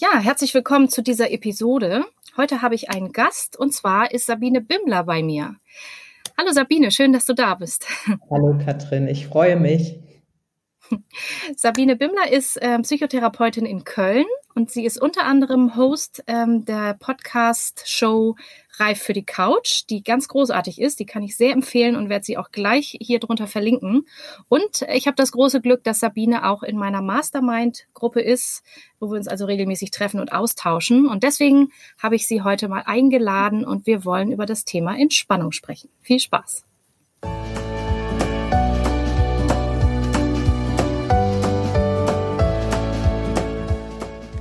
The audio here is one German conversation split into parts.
Ja, herzlich willkommen zu dieser Episode. Heute habe ich einen Gast und zwar ist Sabine Bimmler bei mir. Hallo Sabine, schön, dass du da bist. Hallo Katrin, ich freue mich. Sabine Bimmler ist äh, Psychotherapeutin in Köln und sie ist unter anderem Host ähm, der Podcast-Show Reif für die Couch, die ganz großartig ist. Die kann ich sehr empfehlen und werde sie auch gleich hier drunter verlinken. Und ich habe das große Glück, dass Sabine auch in meiner Mastermind-Gruppe ist, wo wir uns also regelmäßig treffen und austauschen. Und deswegen habe ich sie heute mal eingeladen und wir wollen über das Thema Entspannung sprechen. Viel Spaß!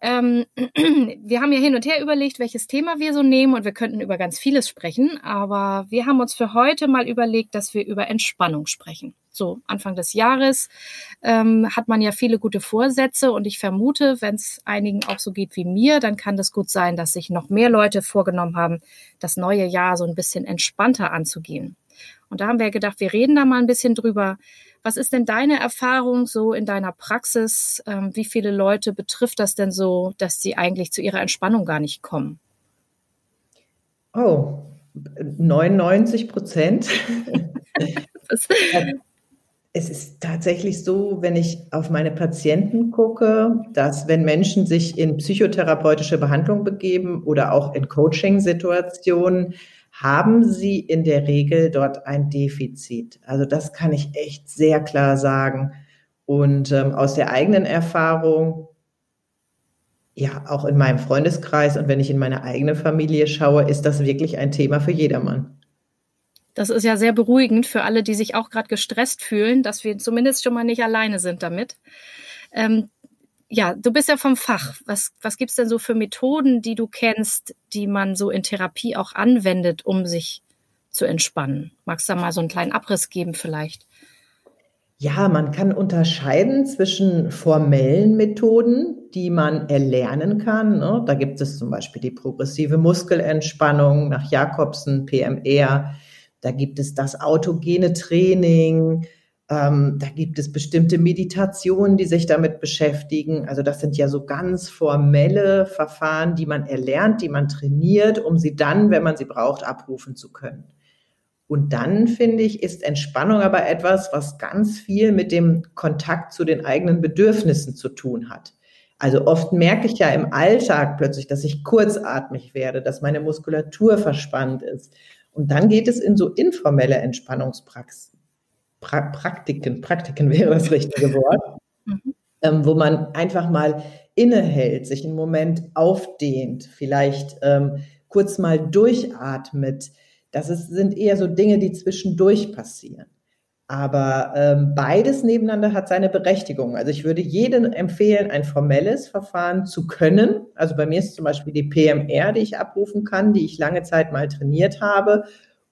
ähm, wir haben ja hin und her überlegt, welches Thema wir so nehmen und wir könnten über ganz vieles sprechen, aber wir haben uns für heute mal überlegt, dass wir über Entspannung sprechen. So, Anfang des Jahres ähm, hat man ja viele gute Vorsätze und ich vermute, wenn es einigen auch so geht wie mir, dann kann das gut sein, dass sich noch mehr Leute vorgenommen haben, das neue Jahr so ein bisschen entspannter anzugehen. Und da haben wir gedacht, wir reden da mal ein bisschen drüber, was ist denn deine Erfahrung so in deiner Praxis? Ähm, wie viele Leute betrifft das denn so, dass sie eigentlich zu ihrer Entspannung gar nicht kommen? Oh, 99 Prozent. es ist tatsächlich so, wenn ich auf meine Patienten gucke, dass wenn Menschen sich in psychotherapeutische Behandlung begeben oder auch in Coaching-Situationen, haben sie in der Regel dort ein Defizit. Also das kann ich echt sehr klar sagen. Und ähm, aus der eigenen Erfahrung, ja, auch in meinem Freundeskreis und wenn ich in meine eigene Familie schaue, ist das wirklich ein Thema für jedermann. Das ist ja sehr beruhigend für alle, die sich auch gerade gestresst fühlen, dass wir zumindest schon mal nicht alleine sind damit. Ähm, ja, du bist ja vom Fach. Was, was gibt's denn so für Methoden, die du kennst, die man so in Therapie auch anwendet, um sich zu entspannen? Magst du da mal so einen kleinen Abriss geben vielleicht? Ja, man kann unterscheiden zwischen formellen Methoden, die man erlernen kann. Ne? Da gibt es zum Beispiel die progressive Muskelentspannung nach Jakobsen, PMR. Da gibt es das autogene Training. Ähm, da gibt es bestimmte Meditationen, die sich damit beschäftigen. Also das sind ja so ganz formelle Verfahren, die man erlernt, die man trainiert, um sie dann, wenn man sie braucht, abrufen zu können. Und dann, finde ich, ist Entspannung aber etwas, was ganz viel mit dem Kontakt zu den eigenen Bedürfnissen zu tun hat. Also oft merke ich ja im Alltag plötzlich, dass ich kurzatmig werde, dass meine Muskulatur verspannt ist. Und dann geht es in so informelle Entspannungspraxen pra Praktiken, Praktiken wäre das richtige Wort, mhm. ähm, wo man einfach mal innehält, sich einen Moment aufdehnt, vielleicht ähm, kurz mal durchatmet. Das ist, sind eher so Dinge, die zwischendurch passieren. Aber ähm, beides nebeneinander hat seine Berechtigung. Also ich würde jedem empfehlen, ein formelles Verfahren zu können. Also bei mir ist zum Beispiel die PMR, die ich abrufen kann, die ich lange Zeit mal trainiert habe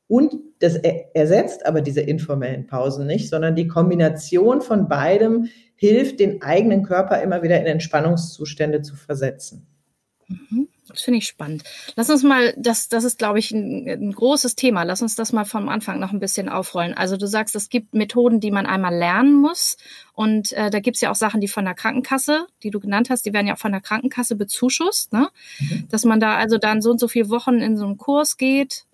und das ersetzt aber diese informellen Pausen nicht, sondern die Kombination von beidem hilft, den eigenen Körper immer wieder in Entspannungszustände zu versetzen. Mhm. Das finde ich spannend. Lass uns mal, das, das ist, glaube ich, ein, ein, großes Thema. Lass uns das mal vom Anfang noch ein bisschen aufrollen. Also du sagst, es gibt Methoden, die man einmal lernen muss. Und äh, da gibt es ja auch Sachen, die von der Krankenkasse, die du genannt hast, die werden ja auch von der Krankenkasse bezuschusst, ne? Mhm. Dass man da also dann so und so viele Wochen in so einen Kurs geht,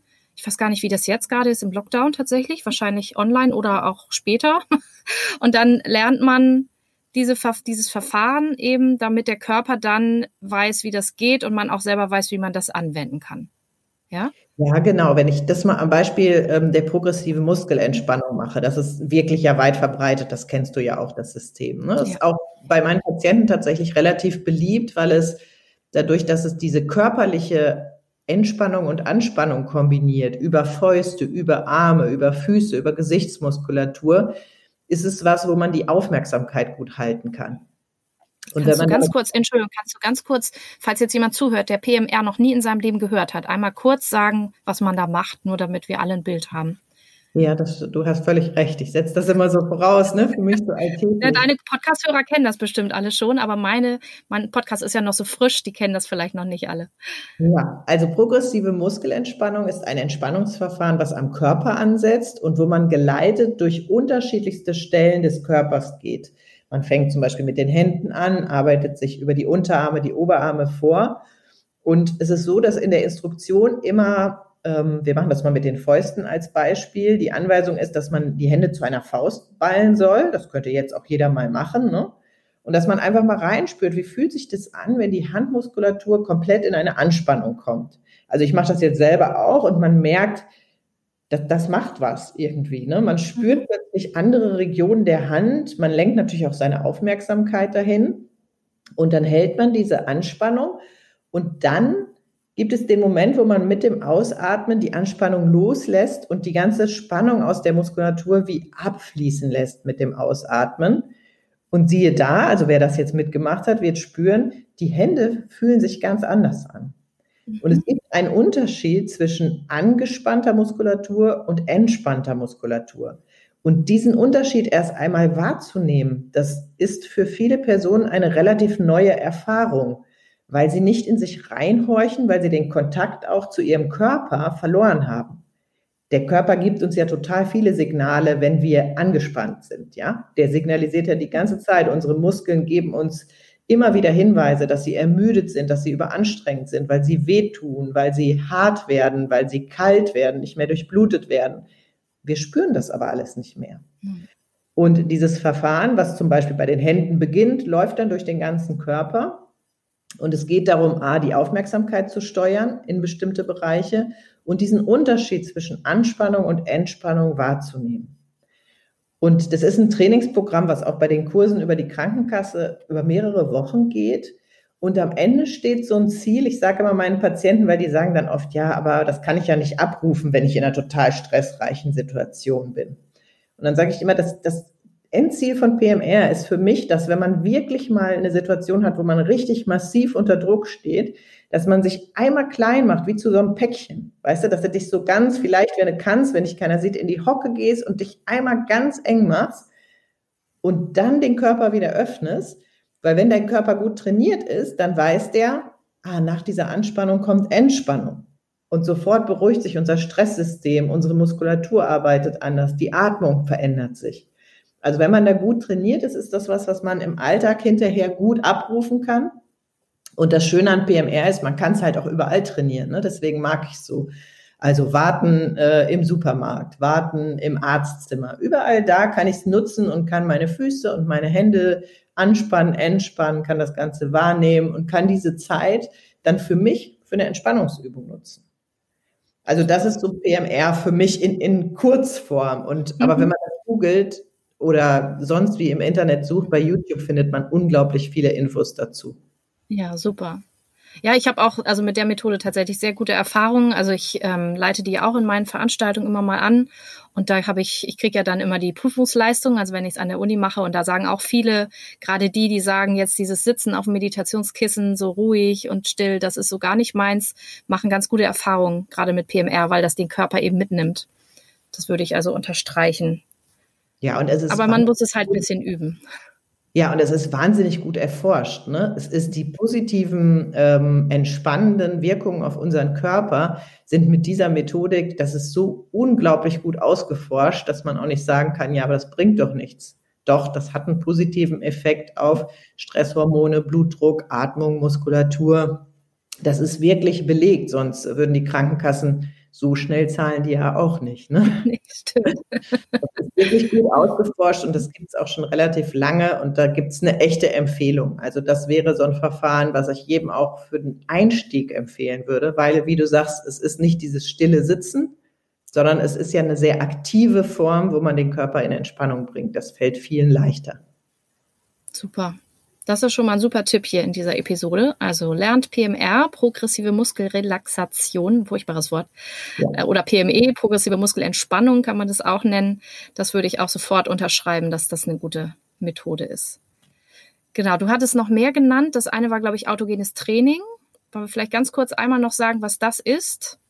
ich weiß gar nicht, wie das jetzt gerade ist im Lockdown tatsächlich, wahrscheinlich online oder auch später. Und dann lernt man diese, dieses Verfahren eben, damit der Körper dann weiß, wie das geht und man auch selber weiß, wie man das anwenden kann. Ja? Ja, genau. Wenn ich das mal am Beispiel ähm, der progressive Muskelentspannung mache, das ist wirklich ja weit verbreitet, das kennst du ja auch, das System. Ne? Das ja. ist auch bei meinen Patienten tatsächlich relativ beliebt, weil es dadurch, dass es diese körperliche Entspannung und Anspannung kombiniert, über Fäuste, über Arme, über Füße, über Gesichtsmuskulatur, ist es was, wo man die Aufmerksamkeit gut halten kann. Und kannst du ganz kurz, Entschuldigung, kannst du ganz kurz, falls jetzt jemand zuhört, der PMR noch nie in seinem Leben gehört hat, einmal kurz sagen, was man da macht, nur damit wir alle ein Bild haben. Ja, das, du hast völlig recht. Ich setze das immer so voraus, ne? Für mich so IT. Ja, deine Podcast-Hörer kennen das bestimmt alle schon, aber meine, mein Podcast ist ja noch so frisch, die kennen das vielleicht noch nicht alle. Ja, also progressive Muskelentspannung ist ein Entspannungsverfahren, was am Körper ansetzt und wo man geleitet durch unterschiedlichste Stellen des Körpers geht. Man fängt zum Beispiel mit den Händen an, arbeitet sich über die Unterarme, die Oberarme vor. Und es ist so, dass in der Instruktion immer wir machen das mal mit den Fäusten als Beispiel. Die Anweisung ist, dass man die Hände zu einer Faust ballen soll. Das könnte jetzt auch jeder mal machen. Ne? Und dass man einfach mal reinspürt, wie fühlt sich das an, wenn die Handmuskulatur komplett in eine Anspannung kommt. Also ich mache das jetzt selber auch und man merkt, das, das macht was irgendwie. Ne? Man spürt plötzlich andere Regionen der Hand. Man lenkt natürlich auch seine Aufmerksamkeit dahin. Und dann hält man diese Anspannung und dann gibt es den Moment, wo man mit dem Ausatmen die Anspannung loslässt und die ganze Spannung aus der Muskulatur wie abfließen lässt mit dem Ausatmen. Und siehe da, also wer das jetzt mitgemacht hat, wird spüren, die Hände fühlen sich ganz anders an. Und es mhm. gibt einen Unterschied zwischen angespannter Muskulatur und entspannter Muskulatur. Und diesen Unterschied erst einmal wahrzunehmen, das ist für viele Personen eine relativ neue Erfahrung weil sie nicht in sich reinhorchen, weil sie den Kontakt auch zu ihrem Körper verloren haben. Der Körper gibt uns ja total viele Signale, wenn wir angespannt sind, ja? Der signalisiert ja die ganze Zeit. Unsere Muskeln geben uns immer wieder Hinweise, dass sie ermüdet sind, dass sie überanstrengend sind, weil sie wehtun, weil sie hart werden, weil sie kalt werden, nicht mehr durchblutet werden. Wir spüren das aber alles nicht mehr. Hm. Und dieses Verfahren, was zum Beispiel bei den Händen beginnt, läuft dann durch den ganzen Körper und es geht darum, A, die Aufmerksamkeit zu steuern in bestimmte Bereiche und diesen Unterschied zwischen Anspannung und Entspannung wahrzunehmen. Und das ist ein Trainingsprogramm, was auch bei den Kursen über die Krankenkasse über mehrere Wochen geht. Und am Ende steht so ein Ziel. Ich sage immer meinen Patienten, weil die sagen dann oft, ja, aber das kann ich ja nicht abrufen, wenn ich in einer total stressreichen Situation bin. Und dann sage ich immer, das, das Endziel von PMR ist für mich, dass wenn man wirklich mal eine Situation hat, wo man richtig massiv unter Druck steht, dass man sich einmal klein macht, wie zu so einem Päckchen. Weißt du, dass du dich so ganz, vielleicht, wenn du kannst, wenn dich keiner sieht, in die Hocke gehst und dich einmal ganz eng machst und dann den Körper wieder öffnest. Weil wenn dein Körper gut trainiert ist, dann weiß der, ah, nach dieser Anspannung kommt Entspannung. Und sofort beruhigt sich unser Stresssystem, unsere Muskulatur arbeitet anders, die Atmung verändert sich. Also wenn man da gut trainiert ist, ist das was, was man im Alltag hinterher gut abrufen kann. Und das Schöne an PMR ist, man kann es halt auch überall trainieren. Ne? Deswegen mag ich es so. Also warten äh, im Supermarkt, warten im Arztzimmer. Überall da kann ich es nutzen und kann meine Füße und meine Hände anspannen, entspannen, kann das Ganze wahrnehmen und kann diese Zeit dann für mich für eine Entspannungsübung nutzen. Also das ist so PMR für mich in, in Kurzform. Und mhm. aber wenn man das googelt, oder sonst wie im Internet sucht, bei YouTube findet man unglaublich viele Infos dazu. Ja, super. Ja, ich habe auch also mit der Methode tatsächlich sehr gute Erfahrungen. Also ich ähm, leite die auch in meinen Veranstaltungen immer mal an und da habe ich, ich kriege ja dann immer die Prüfungsleistung, also wenn ich es an der Uni mache und da sagen auch viele, gerade die, die sagen jetzt dieses Sitzen auf dem Meditationskissen so ruhig und still, das ist so gar nicht meins, machen ganz gute Erfahrungen, gerade mit PMR, weil das den Körper eben mitnimmt. Das würde ich also unterstreichen. Ja, und es ist. Aber man muss es halt ein bisschen üben. Ja, und es ist wahnsinnig gut erforscht. Ne? Es ist die positiven, ähm, entspannenden Wirkungen auf unseren Körper sind mit dieser Methodik, das ist so unglaublich gut ausgeforscht, dass man auch nicht sagen kann, ja, aber das bringt doch nichts. Doch, das hat einen positiven Effekt auf Stresshormone, Blutdruck, Atmung, Muskulatur. Das ist wirklich belegt, sonst würden die Krankenkassen so schnell zahlen die ja auch nicht. Ne? Nee, stimmt. Das ist wirklich gut ausgeforscht und das gibt es auch schon relativ lange und da gibt es eine echte Empfehlung. Also das wäre so ein Verfahren, was ich jedem auch für den Einstieg empfehlen würde, weil, wie du sagst, es ist nicht dieses stille Sitzen, sondern es ist ja eine sehr aktive Form, wo man den Körper in Entspannung bringt. Das fällt vielen leichter. Super. Das ist schon mal ein super Tipp hier in dieser Episode. Also lernt PMR, progressive Muskelrelaxation, furchtbares Wort, ja. Äh, oder PME, progressive Muskelentspannung kann man das auch nennen. Das würde ich auch sofort unterschreiben, dass das eine gute Methode ist. Genau, du hattest noch mehr genannt. Das eine war, glaube ich, autogenes Training. Wollen wir vielleicht ganz kurz einmal noch sagen, was das ist?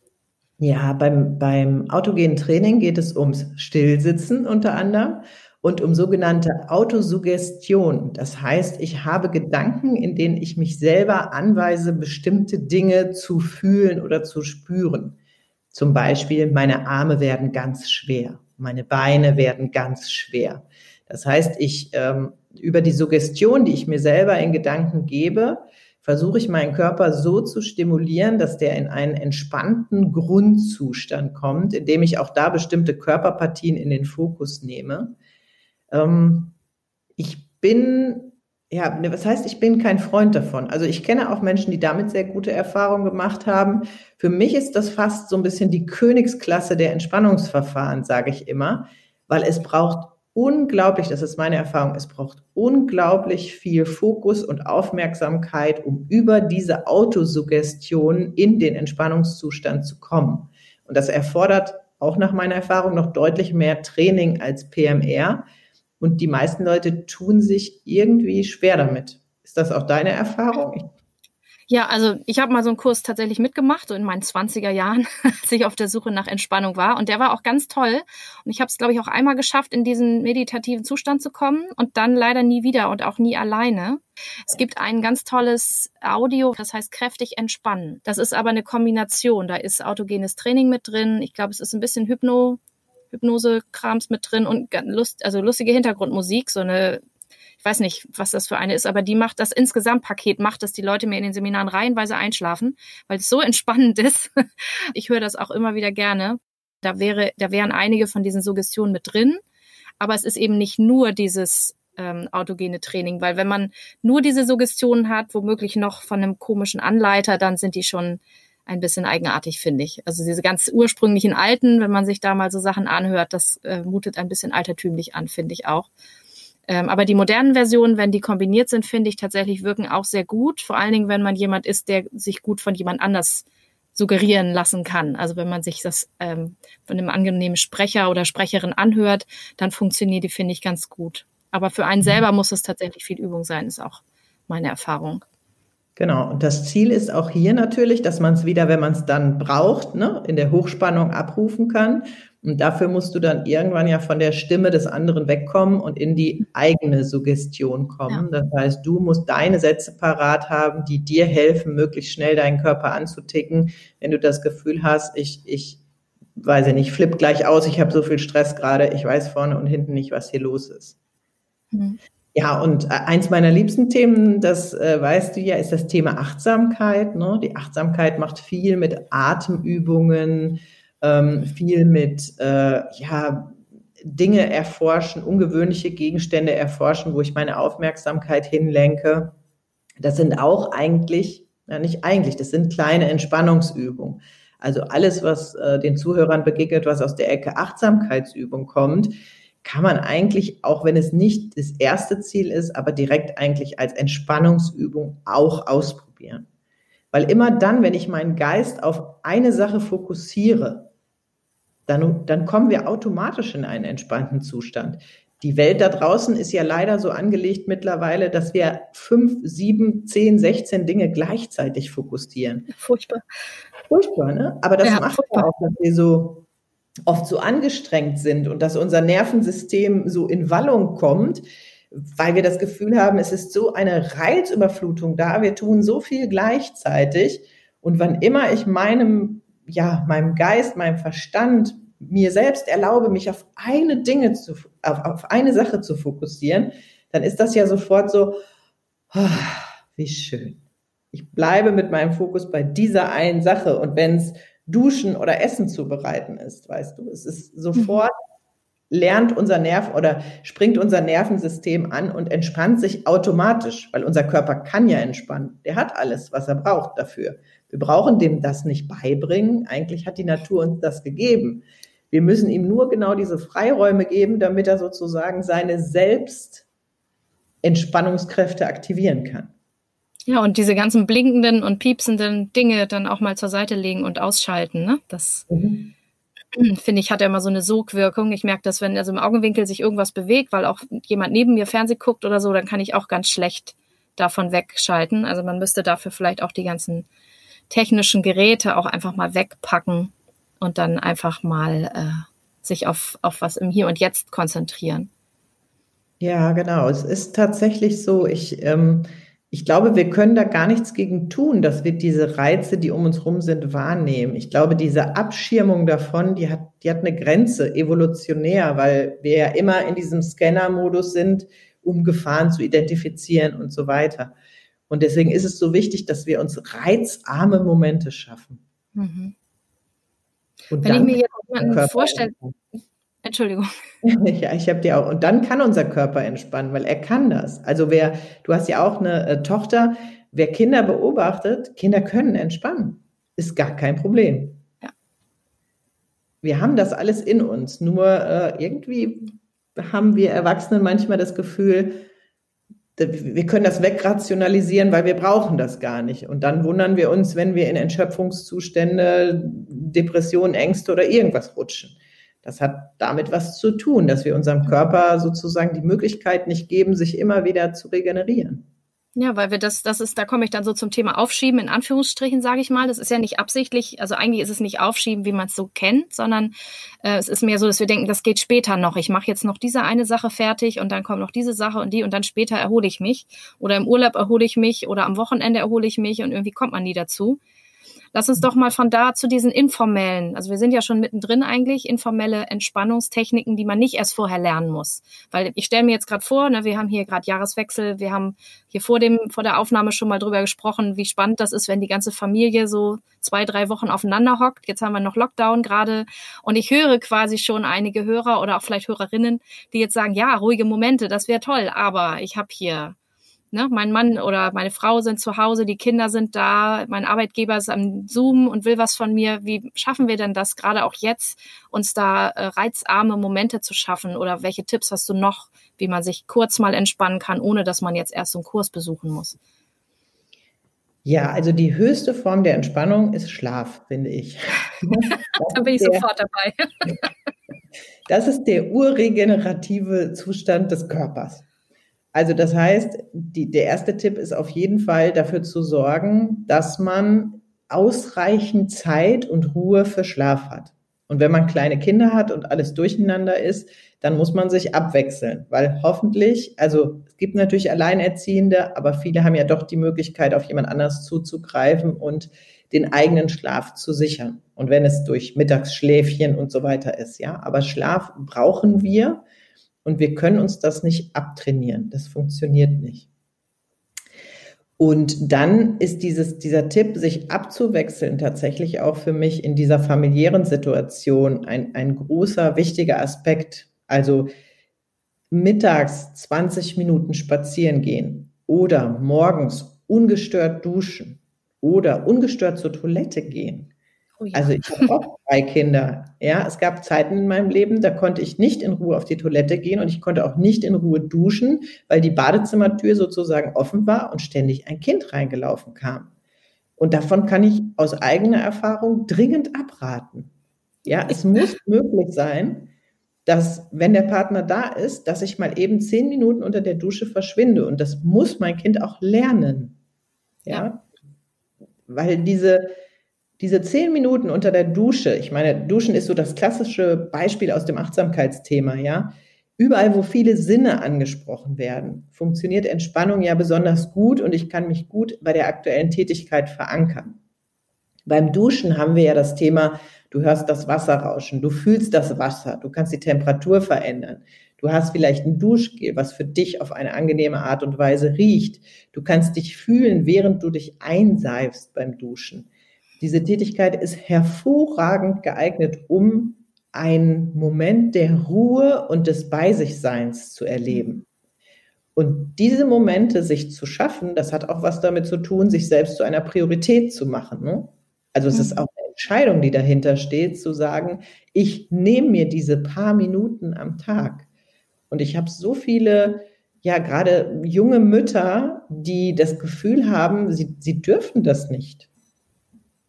Ja, beim, beim autogenen Training geht es ums Stillsitzen unter anderem und um sogenannte Autosuggestion. Das heißt, ich habe Gedanken, in denen ich mich selber anweise, bestimmte Dinge zu fühlen oder zu spüren. Zum Beispiel, meine Arme werden ganz schwer, meine Beine werden ganz schwer. Das heißt, ich ähm, über die Suggestion, die ich mir selber in Gedanken gebe, versuche ich meinen Körper so zu stimulieren, dass der in einen entspannten Grundzustand kommt, indem ich auch da bestimmte Körperpartien in den Fokus nehme. Ähm, ich bin, ja, ne, was heißt, ich bin kein Freund davon. Also ich kenne auch Menschen, die damit sehr gute Erfahrungen gemacht haben. Für mich ist das fast so ein bisschen die Königsklasse der Entspannungsverfahren, sage ich immer, weil es braucht unglaublich, das ist meine Erfahrung, es braucht unglaublich viel Fokus und Aufmerksamkeit, um über diese Autosuggestion in den Entspannungszustand zu kommen. Und das erfordert auch nach meiner Erfahrung noch deutlich mehr Training als PMR. Und die meisten Leute tun sich irgendwie schwer damit. Ist das auch deine Erfahrung? Ja, also ich habe mal so einen Kurs tatsächlich mitgemacht, so in meinen 20er Jahren, als ich auf der Suche nach Entspannung war. Und der war auch ganz toll. Und ich habe es, glaube ich, auch einmal geschafft, in diesen meditativen Zustand zu kommen und dann leider nie wieder und auch nie alleine. Es gibt ein ganz tolles Audio, das heißt kräftig entspannen. Das ist aber eine Kombination. Da ist autogenes Training mit drin. Ich glaube, es ist ein bisschen Hypno, Hypnose-Krams mit drin und Lust, also lustige Hintergrundmusik, so eine ich weiß nicht, was das für eine ist, aber die macht das Insgesamtpaket, macht, dass die Leute mir in den Seminaren reihenweise einschlafen, weil es so entspannend ist. Ich höre das auch immer wieder gerne. Da wäre, da wären einige von diesen Suggestionen mit drin, aber es ist eben nicht nur dieses ähm, autogene Training, weil wenn man nur diese Suggestionen hat, womöglich noch von einem komischen Anleiter, dann sind die schon ein bisschen eigenartig, finde ich. Also diese ganz ursprünglichen alten, wenn man sich da mal so Sachen anhört, das äh, mutet ein bisschen altertümlich an, finde ich auch. Ähm, aber die modernen Versionen, wenn die kombiniert sind, finde ich tatsächlich wirken auch sehr gut. Vor allen Dingen, wenn man jemand ist, der sich gut von jemand anders suggerieren lassen kann. Also wenn man sich das ähm, von einem angenehmen Sprecher oder Sprecherin anhört, dann funktioniert die, finde ich, ganz gut. Aber für einen selber muss es tatsächlich viel Übung sein, ist auch meine Erfahrung. Genau, und das Ziel ist auch hier natürlich, dass man es wieder, wenn man es dann braucht, ne, in der Hochspannung abrufen kann. Und dafür musst du dann irgendwann ja von der Stimme des anderen wegkommen und in die eigene Suggestion kommen. Ja. Das heißt, du musst deine Sätze parat haben, die dir helfen, möglichst schnell deinen Körper anzuticken. Wenn du das Gefühl hast, ich, ich weiß ja nicht, flipp gleich aus, ich habe so viel Stress gerade, ich weiß vorne und hinten nicht, was hier los ist. Mhm. Ja, und äh, eins meiner liebsten Themen, das äh, weißt du ja, ist das Thema Achtsamkeit. Ne? Die Achtsamkeit macht viel mit Atemübungen, ähm, viel mit äh, ja, Dinge erforschen, ungewöhnliche Gegenstände erforschen, wo ich meine Aufmerksamkeit hinlenke. Das sind auch eigentlich, ja nicht eigentlich, das sind kleine Entspannungsübungen. Also alles, was äh, den Zuhörern begegnet, was aus der Ecke Achtsamkeitsübung kommt, kann man eigentlich, auch wenn es nicht das erste Ziel ist, aber direkt eigentlich als Entspannungsübung auch ausprobieren. Weil immer dann, wenn ich meinen Geist auf eine Sache fokussiere, dann, dann kommen wir automatisch in einen entspannten Zustand. Die Welt da draußen ist ja leider so angelegt mittlerweile, dass wir fünf, sieben, zehn, sechzehn Dinge gleichzeitig fokussieren. Furchtbar. Furchtbar, ne? Aber das ja, macht ja auch, dass wir so oft so angestrengt sind und dass unser Nervensystem so in Wallung kommt, weil wir das Gefühl haben, es ist so eine Reizüberflutung da, wir tun so viel gleichzeitig und wann immer ich meinem ja, meinem Geist, meinem Verstand, mir selbst erlaube, mich auf eine Dinge zu, auf, auf eine Sache zu fokussieren, dann ist das ja sofort so, oh, wie schön. Ich bleibe mit meinem Fokus bei dieser einen Sache und wenn es Duschen oder Essen zubereiten ist, weißt du, es ist sofort lernt unser Nerv oder springt unser Nervensystem an und entspannt sich automatisch, weil unser Körper kann ja entspannen. Der hat alles, was er braucht dafür. Wir brauchen dem das nicht beibringen. Eigentlich hat die Natur uns das gegeben. Wir müssen ihm nur genau diese Freiräume geben, damit er sozusagen seine Selbstentspannungskräfte aktivieren kann. Ja, und diese ganzen blinkenden und piepsenden Dinge dann auch mal zur Seite legen und ausschalten. Ne? Das, mhm. finde ich, hat er immer so eine Sogwirkung. Ich merke das, wenn also im Augenwinkel sich irgendwas bewegt, weil auch jemand neben mir Fernseh guckt oder so, dann kann ich auch ganz schlecht davon wegschalten. Also man müsste dafür vielleicht auch die ganzen technischen Geräte auch einfach mal wegpacken und dann einfach mal äh, sich auf, auf was im Hier und Jetzt konzentrieren. Ja, genau. Es ist tatsächlich so, ich, ähm, ich glaube, wir können da gar nichts gegen tun, dass wir diese Reize, die um uns rum sind, wahrnehmen. Ich glaube, diese Abschirmung davon, die hat, die hat eine Grenze, evolutionär, weil wir ja immer in diesem Scanner-Modus sind, um Gefahren zu identifizieren und so weiter. Und deswegen ist es so wichtig, dass wir uns reizarme Momente schaffen. Mhm. Wenn ich mir jetzt jemanden vorstelle, Entschuldigung. Ja, ich habe dir auch. Und dann kann unser Körper entspannen, weil er kann das. Also wer, du hast ja auch eine äh, Tochter, wer Kinder beobachtet, Kinder können entspannen. Ist gar kein Problem. Ja. Wir haben das alles in uns. Nur äh, irgendwie haben wir Erwachsenen manchmal das Gefühl, wir können das wegrationalisieren, weil wir brauchen das gar nicht. Und dann wundern wir uns, wenn wir in Entschöpfungszustände, Depressionen, Ängste oder irgendwas rutschen. Das hat damit was zu tun, dass wir unserem Körper sozusagen die Möglichkeit nicht geben, sich immer wieder zu regenerieren. Ja, weil wir das, das ist, da komme ich dann so zum Thema Aufschieben, in Anführungsstrichen, sage ich mal. Das ist ja nicht absichtlich, also eigentlich ist es nicht Aufschieben, wie man es so kennt, sondern äh, es ist mehr so, dass wir denken, das geht später noch. Ich mache jetzt noch diese eine Sache fertig und dann kommt noch diese Sache und die und dann später erhole ich mich. Oder im Urlaub erhole ich mich oder am Wochenende erhole ich mich und irgendwie kommt man nie dazu. Lass uns doch mal von da zu diesen informellen, also wir sind ja schon mittendrin eigentlich, informelle Entspannungstechniken, die man nicht erst vorher lernen muss. Weil ich stelle mir jetzt gerade vor, ne, wir haben hier gerade Jahreswechsel, wir haben hier vor dem, vor der Aufnahme schon mal drüber gesprochen, wie spannend das ist, wenn die ganze Familie so zwei, drei Wochen aufeinander hockt. Jetzt haben wir noch Lockdown gerade und ich höre quasi schon einige Hörer oder auch vielleicht Hörerinnen, die jetzt sagen, ja, ruhige Momente, das wäre toll, aber ich habe hier Ne, mein Mann oder meine Frau sind zu Hause, die Kinder sind da, mein Arbeitgeber ist am Zoom und will was von mir. Wie schaffen wir denn das, gerade auch jetzt, uns da äh, reizarme Momente zu schaffen? Oder welche Tipps hast du noch, wie man sich kurz mal entspannen kann, ohne dass man jetzt erst so einen Kurs besuchen muss? Ja, also die höchste Form der Entspannung ist Schlaf, finde ich. da bin ich der, sofort dabei. das ist der urregenerative Zustand des Körpers. Also das heißt, die, der erste Tipp ist auf jeden Fall dafür zu sorgen, dass man ausreichend Zeit und Ruhe für Schlaf hat. Und wenn man kleine Kinder hat und alles durcheinander ist, dann muss man sich abwechseln, weil hoffentlich, also es gibt natürlich Alleinerziehende, aber viele haben ja doch die Möglichkeit, auf jemand anders zuzugreifen und den eigenen Schlaf zu sichern. Und wenn es durch Mittagsschläfchen und so weiter ist, ja, aber Schlaf brauchen wir. Und wir können uns das nicht abtrainieren. Das funktioniert nicht. Und dann ist dieses, dieser Tipp, sich abzuwechseln, tatsächlich auch für mich in dieser familiären Situation ein, ein großer, wichtiger Aspekt. Also mittags 20 Minuten spazieren gehen oder morgens ungestört duschen oder ungestört zur Toilette gehen Oh ja. Also ich habe auch drei Kinder. Ja, es gab Zeiten in meinem Leben, da konnte ich nicht in Ruhe auf die Toilette gehen und ich konnte auch nicht in Ruhe duschen, weil die Badezimmertür sozusagen offen war und ständig ein Kind reingelaufen kam. Und davon kann ich aus eigener Erfahrung dringend abraten. Ja, es muss möglich sein, dass, wenn der Partner da ist, dass ich mal eben zehn Minuten unter der Dusche verschwinde. Und das muss mein Kind auch lernen. Ja, weil diese, diese zehn Minuten unter der Dusche, ich meine, Duschen ist so das klassische Beispiel aus dem Achtsamkeitsthema, ja. Überall, wo viele Sinne angesprochen werden, funktioniert Entspannung ja besonders gut und ich kann mich gut bei der aktuellen Tätigkeit verankern. Beim Duschen haben wir ja das Thema, du hörst das Wasser rauschen, du fühlst das Wasser, du kannst die Temperatur verändern. Du hast vielleicht ein Duschgel, was für dich auf eine angenehme Art und Weise riecht. Du kannst dich fühlen, während du dich einseifst beim Duschen. Diese Tätigkeit ist hervorragend geeignet, um einen Moment der Ruhe und des Beisichseins zu erleben. Und diese Momente sich zu schaffen, das hat auch was damit zu tun, sich selbst zu einer Priorität zu machen. Ne? Also es ist mhm. auch eine Entscheidung, die dahinter steht, zu sagen, ich nehme mir diese paar Minuten am Tag. Und ich habe so viele, ja, gerade junge Mütter, die das Gefühl haben, sie, sie dürfen das nicht.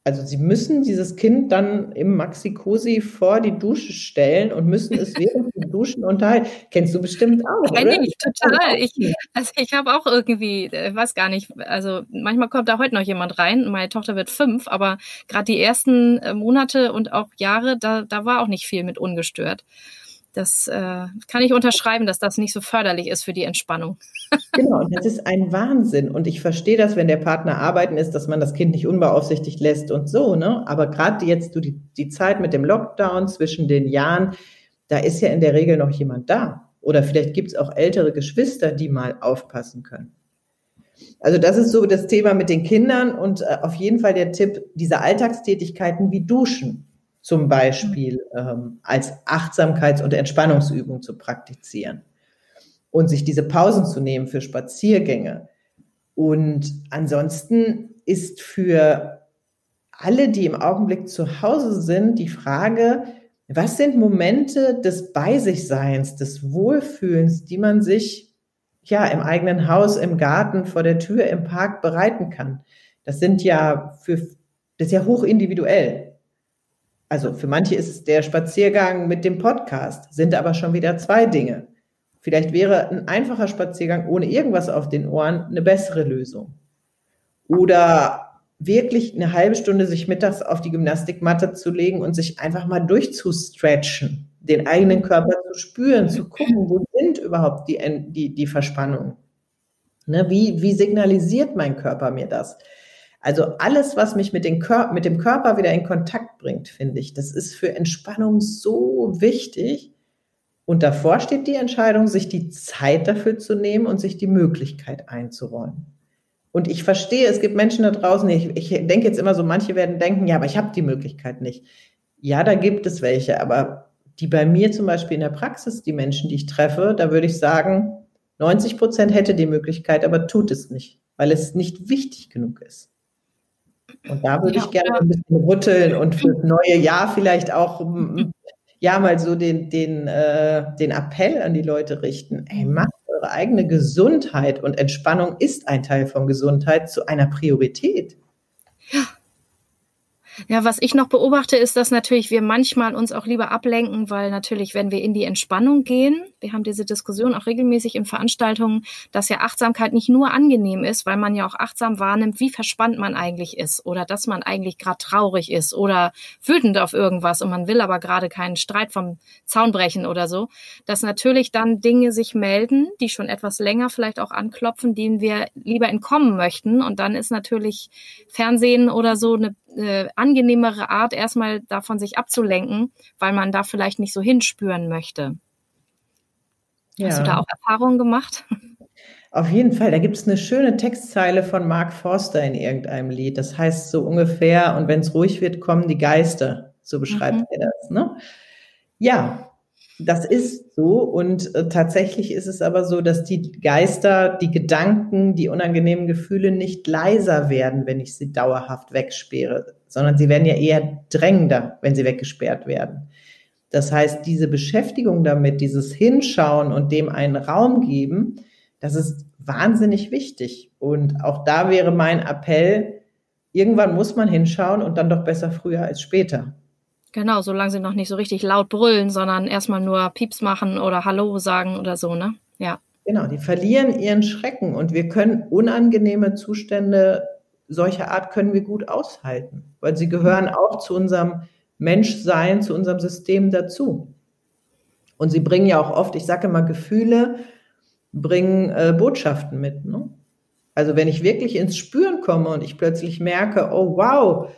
Also sie müssen dieses Kind dann im Maxi-Cosi vor die Dusche stellen und müssen es während dem Duschen unterhalten. Kennst du bestimmt auch, Kenn oder? ich total. Ich, also ich habe auch irgendwie, äh, weiß gar nicht, also manchmal kommt da heute noch jemand rein. Meine Tochter wird fünf, aber gerade die ersten äh, Monate und auch Jahre, da, da war auch nicht viel mit ungestört. Das äh, kann ich unterschreiben, dass das nicht so förderlich ist für die Entspannung. genau, das ist ein Wahnsinn. Und ich verstehe das, wenn der Partner arbeiten ist, dass man das Kind nicht unbeaufsichtigt lässt und so, ne? Aber gerade jetzt du die, die Zeit mit dem Lockdown zwischen den Jahren, da ist ja in der Regel noch jemand da. Oder vielleicht gibt es auch ältere Geschwister, die mal aufpassen können. Also das ist so das Thema mit den Kindern und äh, auf jeden Fall der Tipp, diese Alltagstätigkeiten wie Duschen zum Beispiel ähm, als Achtsamkeits- und Entspannungsübung zu praktizieren und sich diese Pausen zu nehmen für Spaziergänge. Und ansonsten ist für alle, die im Augenblick zu Hause sind, die Frage, was sind Momente des Bei sich Seins, des Wohlfühlens, die man sich ja im eigenen Haus, im Garten, vor der Tür, im Park bereiten kann? Das sind ja für, das ist ja hoch individuell. Also für manche ist es der Spaziergang mit dem Podcast, sind aber schon wieder zwei Dinge. Vielleicht wäre ein einfacher Spaziergang ohne irgendwas auf den Ohren eine bessere Lösung. Oder wirklich eine halbe Stunde sich mittags auf die Gymnastikmatte zu legen und sich einfach mal durchzustretchen, den eigenen Körper zu spüren, zu gucken, wo sind überhaupt die, die, die Verspannungen. Ne, wie, wie signalisiert mein Körper mir das? Also alles, was mich mit, den Kör mit dem Körper wieder in Kontakt bringt, finde ich, das ist für Entspannung so wichtig. Und davor steht die Entscheidung, sich die Zeit dafür zu nehmen und sich die Möglichkeit einzuräumen. Und ich verstehe, es gibt Menschen da draußen, ich, ich denke jetzt immer so, manche werden denken, ja, aber ich habe die Möglichkeit nicht. Ja, da gibt es welche, aber die bei mir zum Beispiel in der Praxis, die Menschen, die ich treffe, da würde ich sagen, 90 Prozent hätte die Möglichkeit, aber tut es nicht, weil es nicht wichtig genug ist. Und da würde ja, ich gerne ein bisschen rütteln und für das neue Jahr vielleicht auch ja mal so den, den, äh, den Appell an die Leute richten. Ey, macht eure eigene Gesundheit und Entspannung ist ein Teil von Gesundheit zu einer Priorität. Ja, was ich noch beobachte, ist, dass natürlich wir manchmal uns auch lieber ablenken, weil natürlich, wenn wir in die Entspannung gehen, wir haben diese Diskussion auch regelmäßig in Veranstaltungen, dass ja Achtsamkeit nicht nur angenehm ist, weil man ja auch achtsam wahrnimmt, wie verspannt man eigentlich ist oder dass man eigentlich gerade traurig ist oder wütend auf irgendwas und man will aber gerade keinen Streit vom Zaun brechen oder so, dass natürlich dann Dinge sich melden, die schon etwas länger vielleicht auch anklopfen, denen wir lieber entkommen möchten. Und dann ist natürlich Fernsehen oder so eine äh, angenehmere Art, erstmal davon sich abzulenken, weil man da vielleicht nicht so hinspüren möchte. Ja. Hast du da auch Erfahrungen gemacht? Auf jeden Fall, da gibt es eine schöne Textzeile von Mark Forster in irgendeinem Lied. Das heißt so ungefähr, und wenn es ruhig wird, kommen die Geister. So beschreibt mhm. er das. Ne? Ja, das ist so und äh, tatsächlich ist es aber so, dass die Geister, die Gedanken, die unangenehmen Gefühle nicht leiser werden, wenn ich sie dauerhaft wegsperre, sondern sie werden ja eher drängender, wenn sie weggesperrt werden. Das heißt, diese Beschäftigung damit, dieses Hinschauen und dem einen Raum geben, das ist wahnsinnig wichtig. Und auch da wäre mein Appell, irgendwann muss man hinschauen und dann doch besser früher als später. Genau, solange sie noch nicht so richtig laut brüllen, sondern erstmal nur Pieps machen oder Hallo sagen oder so, ne? Ja. Genau, die verlieren ihren Schrecken und wir können unangenehme Zustände solcher Art können wir gut aushalten, weil sie gehören auch zu unserem Menschsein, zu unserem System dazu. Und sie bringen ja auch oft, ich sage immer, Gefühle bringen äh, Botschaften mit. Ne? Also wenn ich wirklich ins Spüren komme und ich plötzlich merke, oh wow,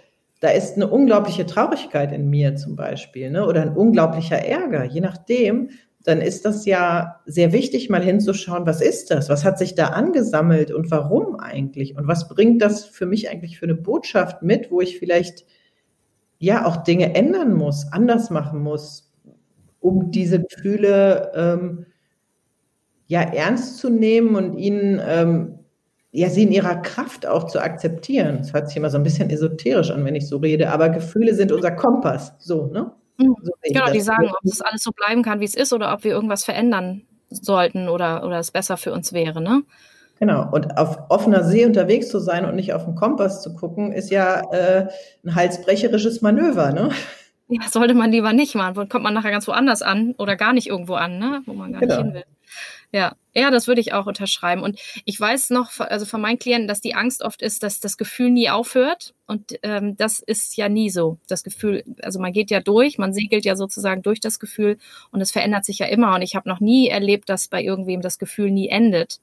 da ist eine unglaubliche Traurigkeit in mir zum Beispiel, ne? oder ein unglaublicher Ärger, je nachdem, dann ist das ja sehr wichtig, mal hinzuschauen, was ist das? Was hat sich da angesammelt und warum eigentlich? Und was bringt das für mich eigentlich für eine Botschaft mit, wo ich vielleicht ja auch Dinge ändern muss, anders machen muss, um diese Gefühle ähm, ja ernst zu nehmen und ihnen ähm, ja, sie in ihrer Kraft auch zu akzeptieren. Das hört sich immer so ein bisschen esoterisch an, wenn ich so rede, aber Gefühle sind unser Kompass, so, ne? Mhm. So genau, die sagen, ob das alles so bleiben kann, wie es ist, oder ob wir irgendwas verändern sollten oder, oder es besser für uns wäre, ne? Genau. Und auf offener See unterwegs zu sein und nicht auf den Kompass zu gucken, ist ja äh, ein halsbrecherisches Manöver, ne? Ja, sollte man lieber nicht machen. Kommt man nachher ganz woanders an oder gar nicht irgendwo an, ne? wo man gar genau. nicht hin will. Ja, ja, das würde ich auch unterschreiben. Und ich weiß noch, also von meinen Klienten, dass die Angst oft ist, dass das Gefühl nie aufhört. Und ähm, das ist ja nie so. Das Gefühl, also man geht ja durch, man segelt ja sozusagen durch das Gefühl und es verändert sich ja immer. Und ich habe noch nie erlebt, dass bei irgendwem das Gefühl nie endet.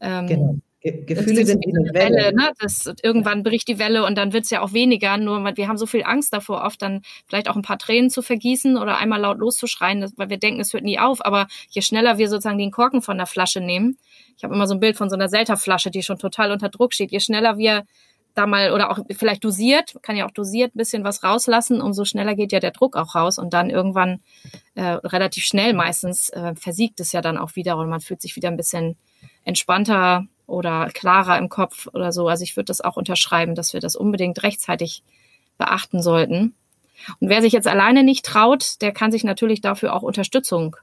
Ähm, genau. Gefühle sind wie eine Welle. Welle ne? das, irgendwann bricht die Welle und dann wird es ja auch weniger. Nur wir haben so viel Angst davor, oft dann vielleicht auch ein paar Tränen zu vergießen oder einmal laut loszuschreien, weil wir denken, es hört nie auf. Aber je schneller wir sozusagen den Korken von der Flasche nehmen, ich habe immer so ein Bild von so einer Selterflasche, die schon total unter Druck steht, je schneller wir da mal oder auch vielleicht dosiert, kann ja auch dosiert ein bisschen was rauslassen, umso schneller geht ja der Druck auch raus und dann irgendwann äh, relativ schnell meistens äh, versiegt es ja dann auch wieder und man fühlt sich wieder ein bisschen entspannter oder klarer im Kopf oder so. Also ich würde das auch unterschreiben, dass wir das unbedingt rechtzeitig beachten sollten. Und wer sich jetzt alleine nicht traut, der kann sich natürlich dafür auch Unterstützung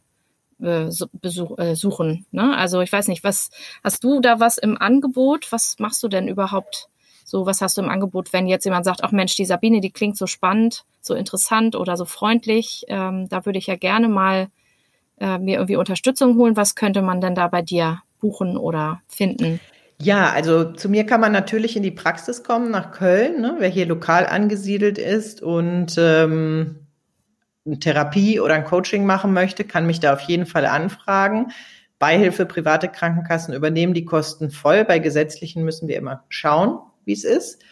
äh, äh, suchen. Ne? Also ich weiß nicht, was hast du da was im Angebot? Was machst du denn überhaupt? So, was hast du im Angebot, wenn jetzt jemand sagt, ach Mensch, die Sabine, die klingt so spannend, so interessant oder so freundlich, ähm, da würde ich ja gerne mal äh, mir irgendwie Unterstützung holen. Was könnte man denn da bei dir buchen oder finden? Ja, also zu mir kann man natürlich in die Praxis kommen, nach Köln, ne, wer hier lokal angesiedelt ist und ähm, eine Therapie oder ein Coaching machen möchte, kann mich da auf jeden Fall anfragen. Beihilfe, private Krankenkassen übernehmen die Kosten voll. Bei gesetzlichen müssen wir immer schauen, wie es ist.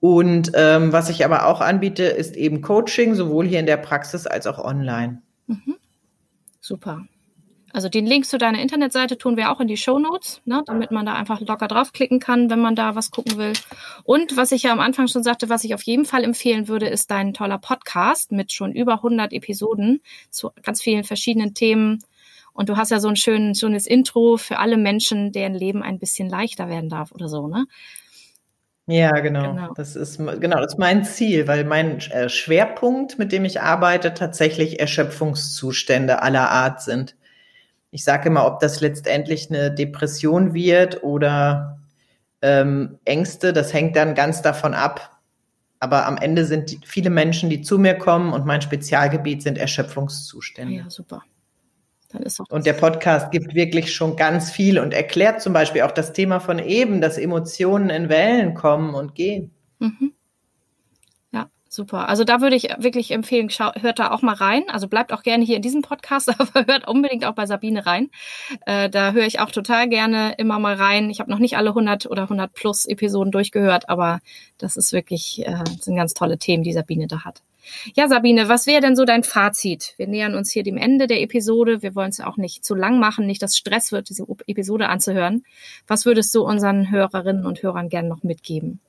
Und ähm, was ich aber auch anbiete, ist eben Coaching, sowohl hier in der Praxis als auch online. Mhm. Super. Also den Link zu deiner Internetseite tun wir auch in die Show Notes, ne, damit man da einfach locker draufklicken kann, wenn man da was gucken will. Und was ich ja am Anfang schon sagte, was ich auf jeden Fall empfehlen würde, ist dein toller Podcast mit schon über 100 Episoden zu ganz vielen verschiedenen Themen. Und du hast ja so ein schön, schönes Intro für alle Menschen, deren Leben ein bisschen leichter werden darf oder so, ne? Ja, genau. genau. Das ist genau das ist mein Ziel, weil mein äh, Schwerpunkt, mit dem ich arbeite, tatsächlich Erschöpfungszustände aller Art sind ich sage immer, ob das letztendlich eine Depression wird oder ähm, Ängste, das hängt dann ganz davon ab. Aber am Ende sind die, viele Menschen, die zu mir kommen und mein Spezialgebiet sind Erschöpfungszustände. Ja, super. Und der Podcast gibt wirklich schon ganz viel und erklärt zum Beispiel auch das Thema von eben, dass Emotionen in Wellen kommen und gehen. Mhm. Super. Also da würde ich wirklich empfehlen, hört da auch mal rein. Also bleibt auch gerne hier in diesem Podcast, aber hört unbedingt auch bei Sabine rein. Äh, da höre ich auch total gerne immer mal rein. Ich habe noch nicht alle 100 oder 100 plus Episoden durchgehört, aber das ist wirklich, äh, sind ganz tolle Themen, die Sabine da hat. Ja, Sabine, was wäre denn so dein Fazit? Wir nähern uns hier dem Ende der Episode. Wir wollen es ja auch nicht zu lang machen, nicht dass Stress wird, diese Episode anzuhören. Was würdest du unseren Hörerinnen und Hörern gerne noch mitgeben?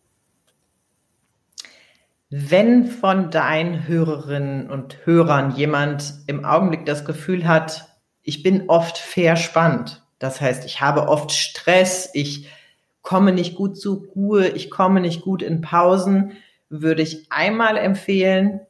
Wenn von deinen Hörerinnen und Hörern jemand im Augenblick das Gefühl hat, ich bin oft verspannt, das heißt, ich habe oft Stress, ich komme nicht gut zur Ruhe, ich komme nicht gut in Pausen, würde ich einmal empfehlen,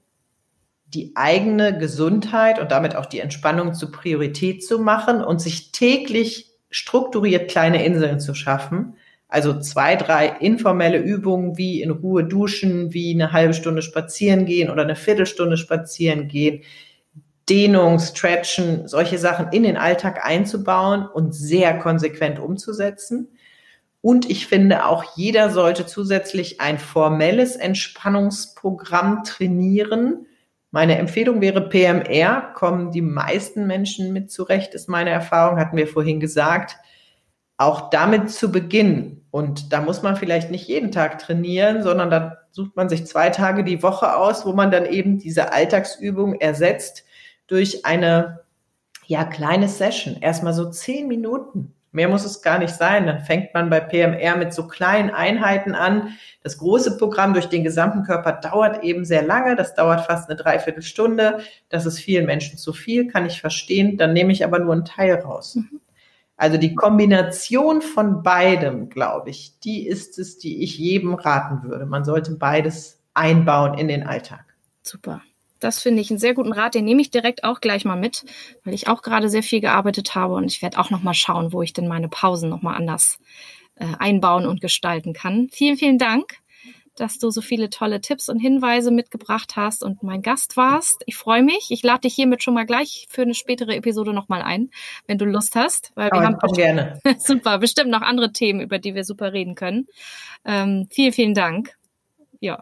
die eigene Gesundheit und damit auch die Entspannung zur Priorität zu machen und sich täglich strukturiert kleine Inseln zu schaffen, also zwei, drei informelle Übungen wie in Ruhe duschen, wie eine halbe Stunde spazieren gehen oder eine Viertelstunde spazieren gehen, Dehnung, Stretchen, solche Sachen in den Alltag einzubauen und sehr konsequent umzusetzen. Und ich finde auch, jeder sollte zusätzlich ein formelles Entspannungsprogramm trainieren. Meine Empfehlung wäre PMR, kommen die meisten Menschen mit zurecht, ist meine Erfahrung, hatten wir vorhin gesagt. Auch damit zu beginnen, und da muss man vielleicht nicht jeden Tag trainieren, sondern da sucht man sich zwei Tage die Woche aus, wo man dann eben diese Alltagsübung ersetzt durch eine ja kleine Session. Erstmal so zehn Minuten. Mehr muss es gar nicht sein. Dann fängt man bei PMR mit so kleinen Einheiten an. Das große Programm durch den gesamten Körper dauert eben sehr lange. Das dauert fast eine Dreiviertelstunde. Das ist vielen Menschen zu viel, kann ich verstehen. Dann nehme ich aber nur einen Teil raus. Mhm. Also die Kombination von beidem, glaube ich, die ist es, die ich jedem raten würde. Man sollte beides einbauen in den Alltag. Super. Das finde ich einen sehr guten Rat. Den nehme ich direkt auch gleich mal mit, weil ich auch gerade sehr viel gearbeitet habe und ich werde auch noch mal schauen, wo ich denn meine Pausen noch mal anders äh, einbauen und gestalten kann. Vielen, vielen Dank dass du so viele tolle Tipps und Hinweise mitgebracht hast und mein Gast warst. Ich freue mich. Ich lade dich hiermit schon mal gleich für eine spätere Episode nochmal ein, wenn du Lust hast. Weil wir Aber haben bestimmt, gerne. super, bestimmt noch andere Themen, über die wir super reden können. Ähm, vielen, vielen Dank. Ja.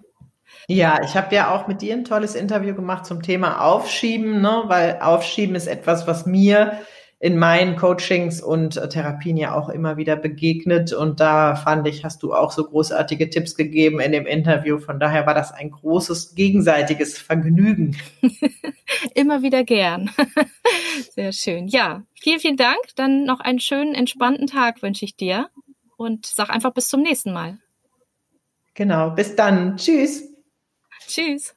Ja, ich habe ja auch mit dir ein tolles Interview gemacht zum Thema Aufschieben, ne? weil Aufschieben ist etwas, was mir in meinen Coachings und äh, Therapien ja auch immer wieder begegnet. Und da fand ich, hast du auch so großartige Tipps gegeben in dem Interview. Von daher war das ein großes gegenseitiges Vergnügen. immer wieder gern. Sehr schön. Ja, vielen, vielen Dank. Dann noch einen schönen, entspannten Tag wünsche ich dir und sag einfach bis zum nächsten Mal. Genau, bis dann. Tschüss. Tschüss.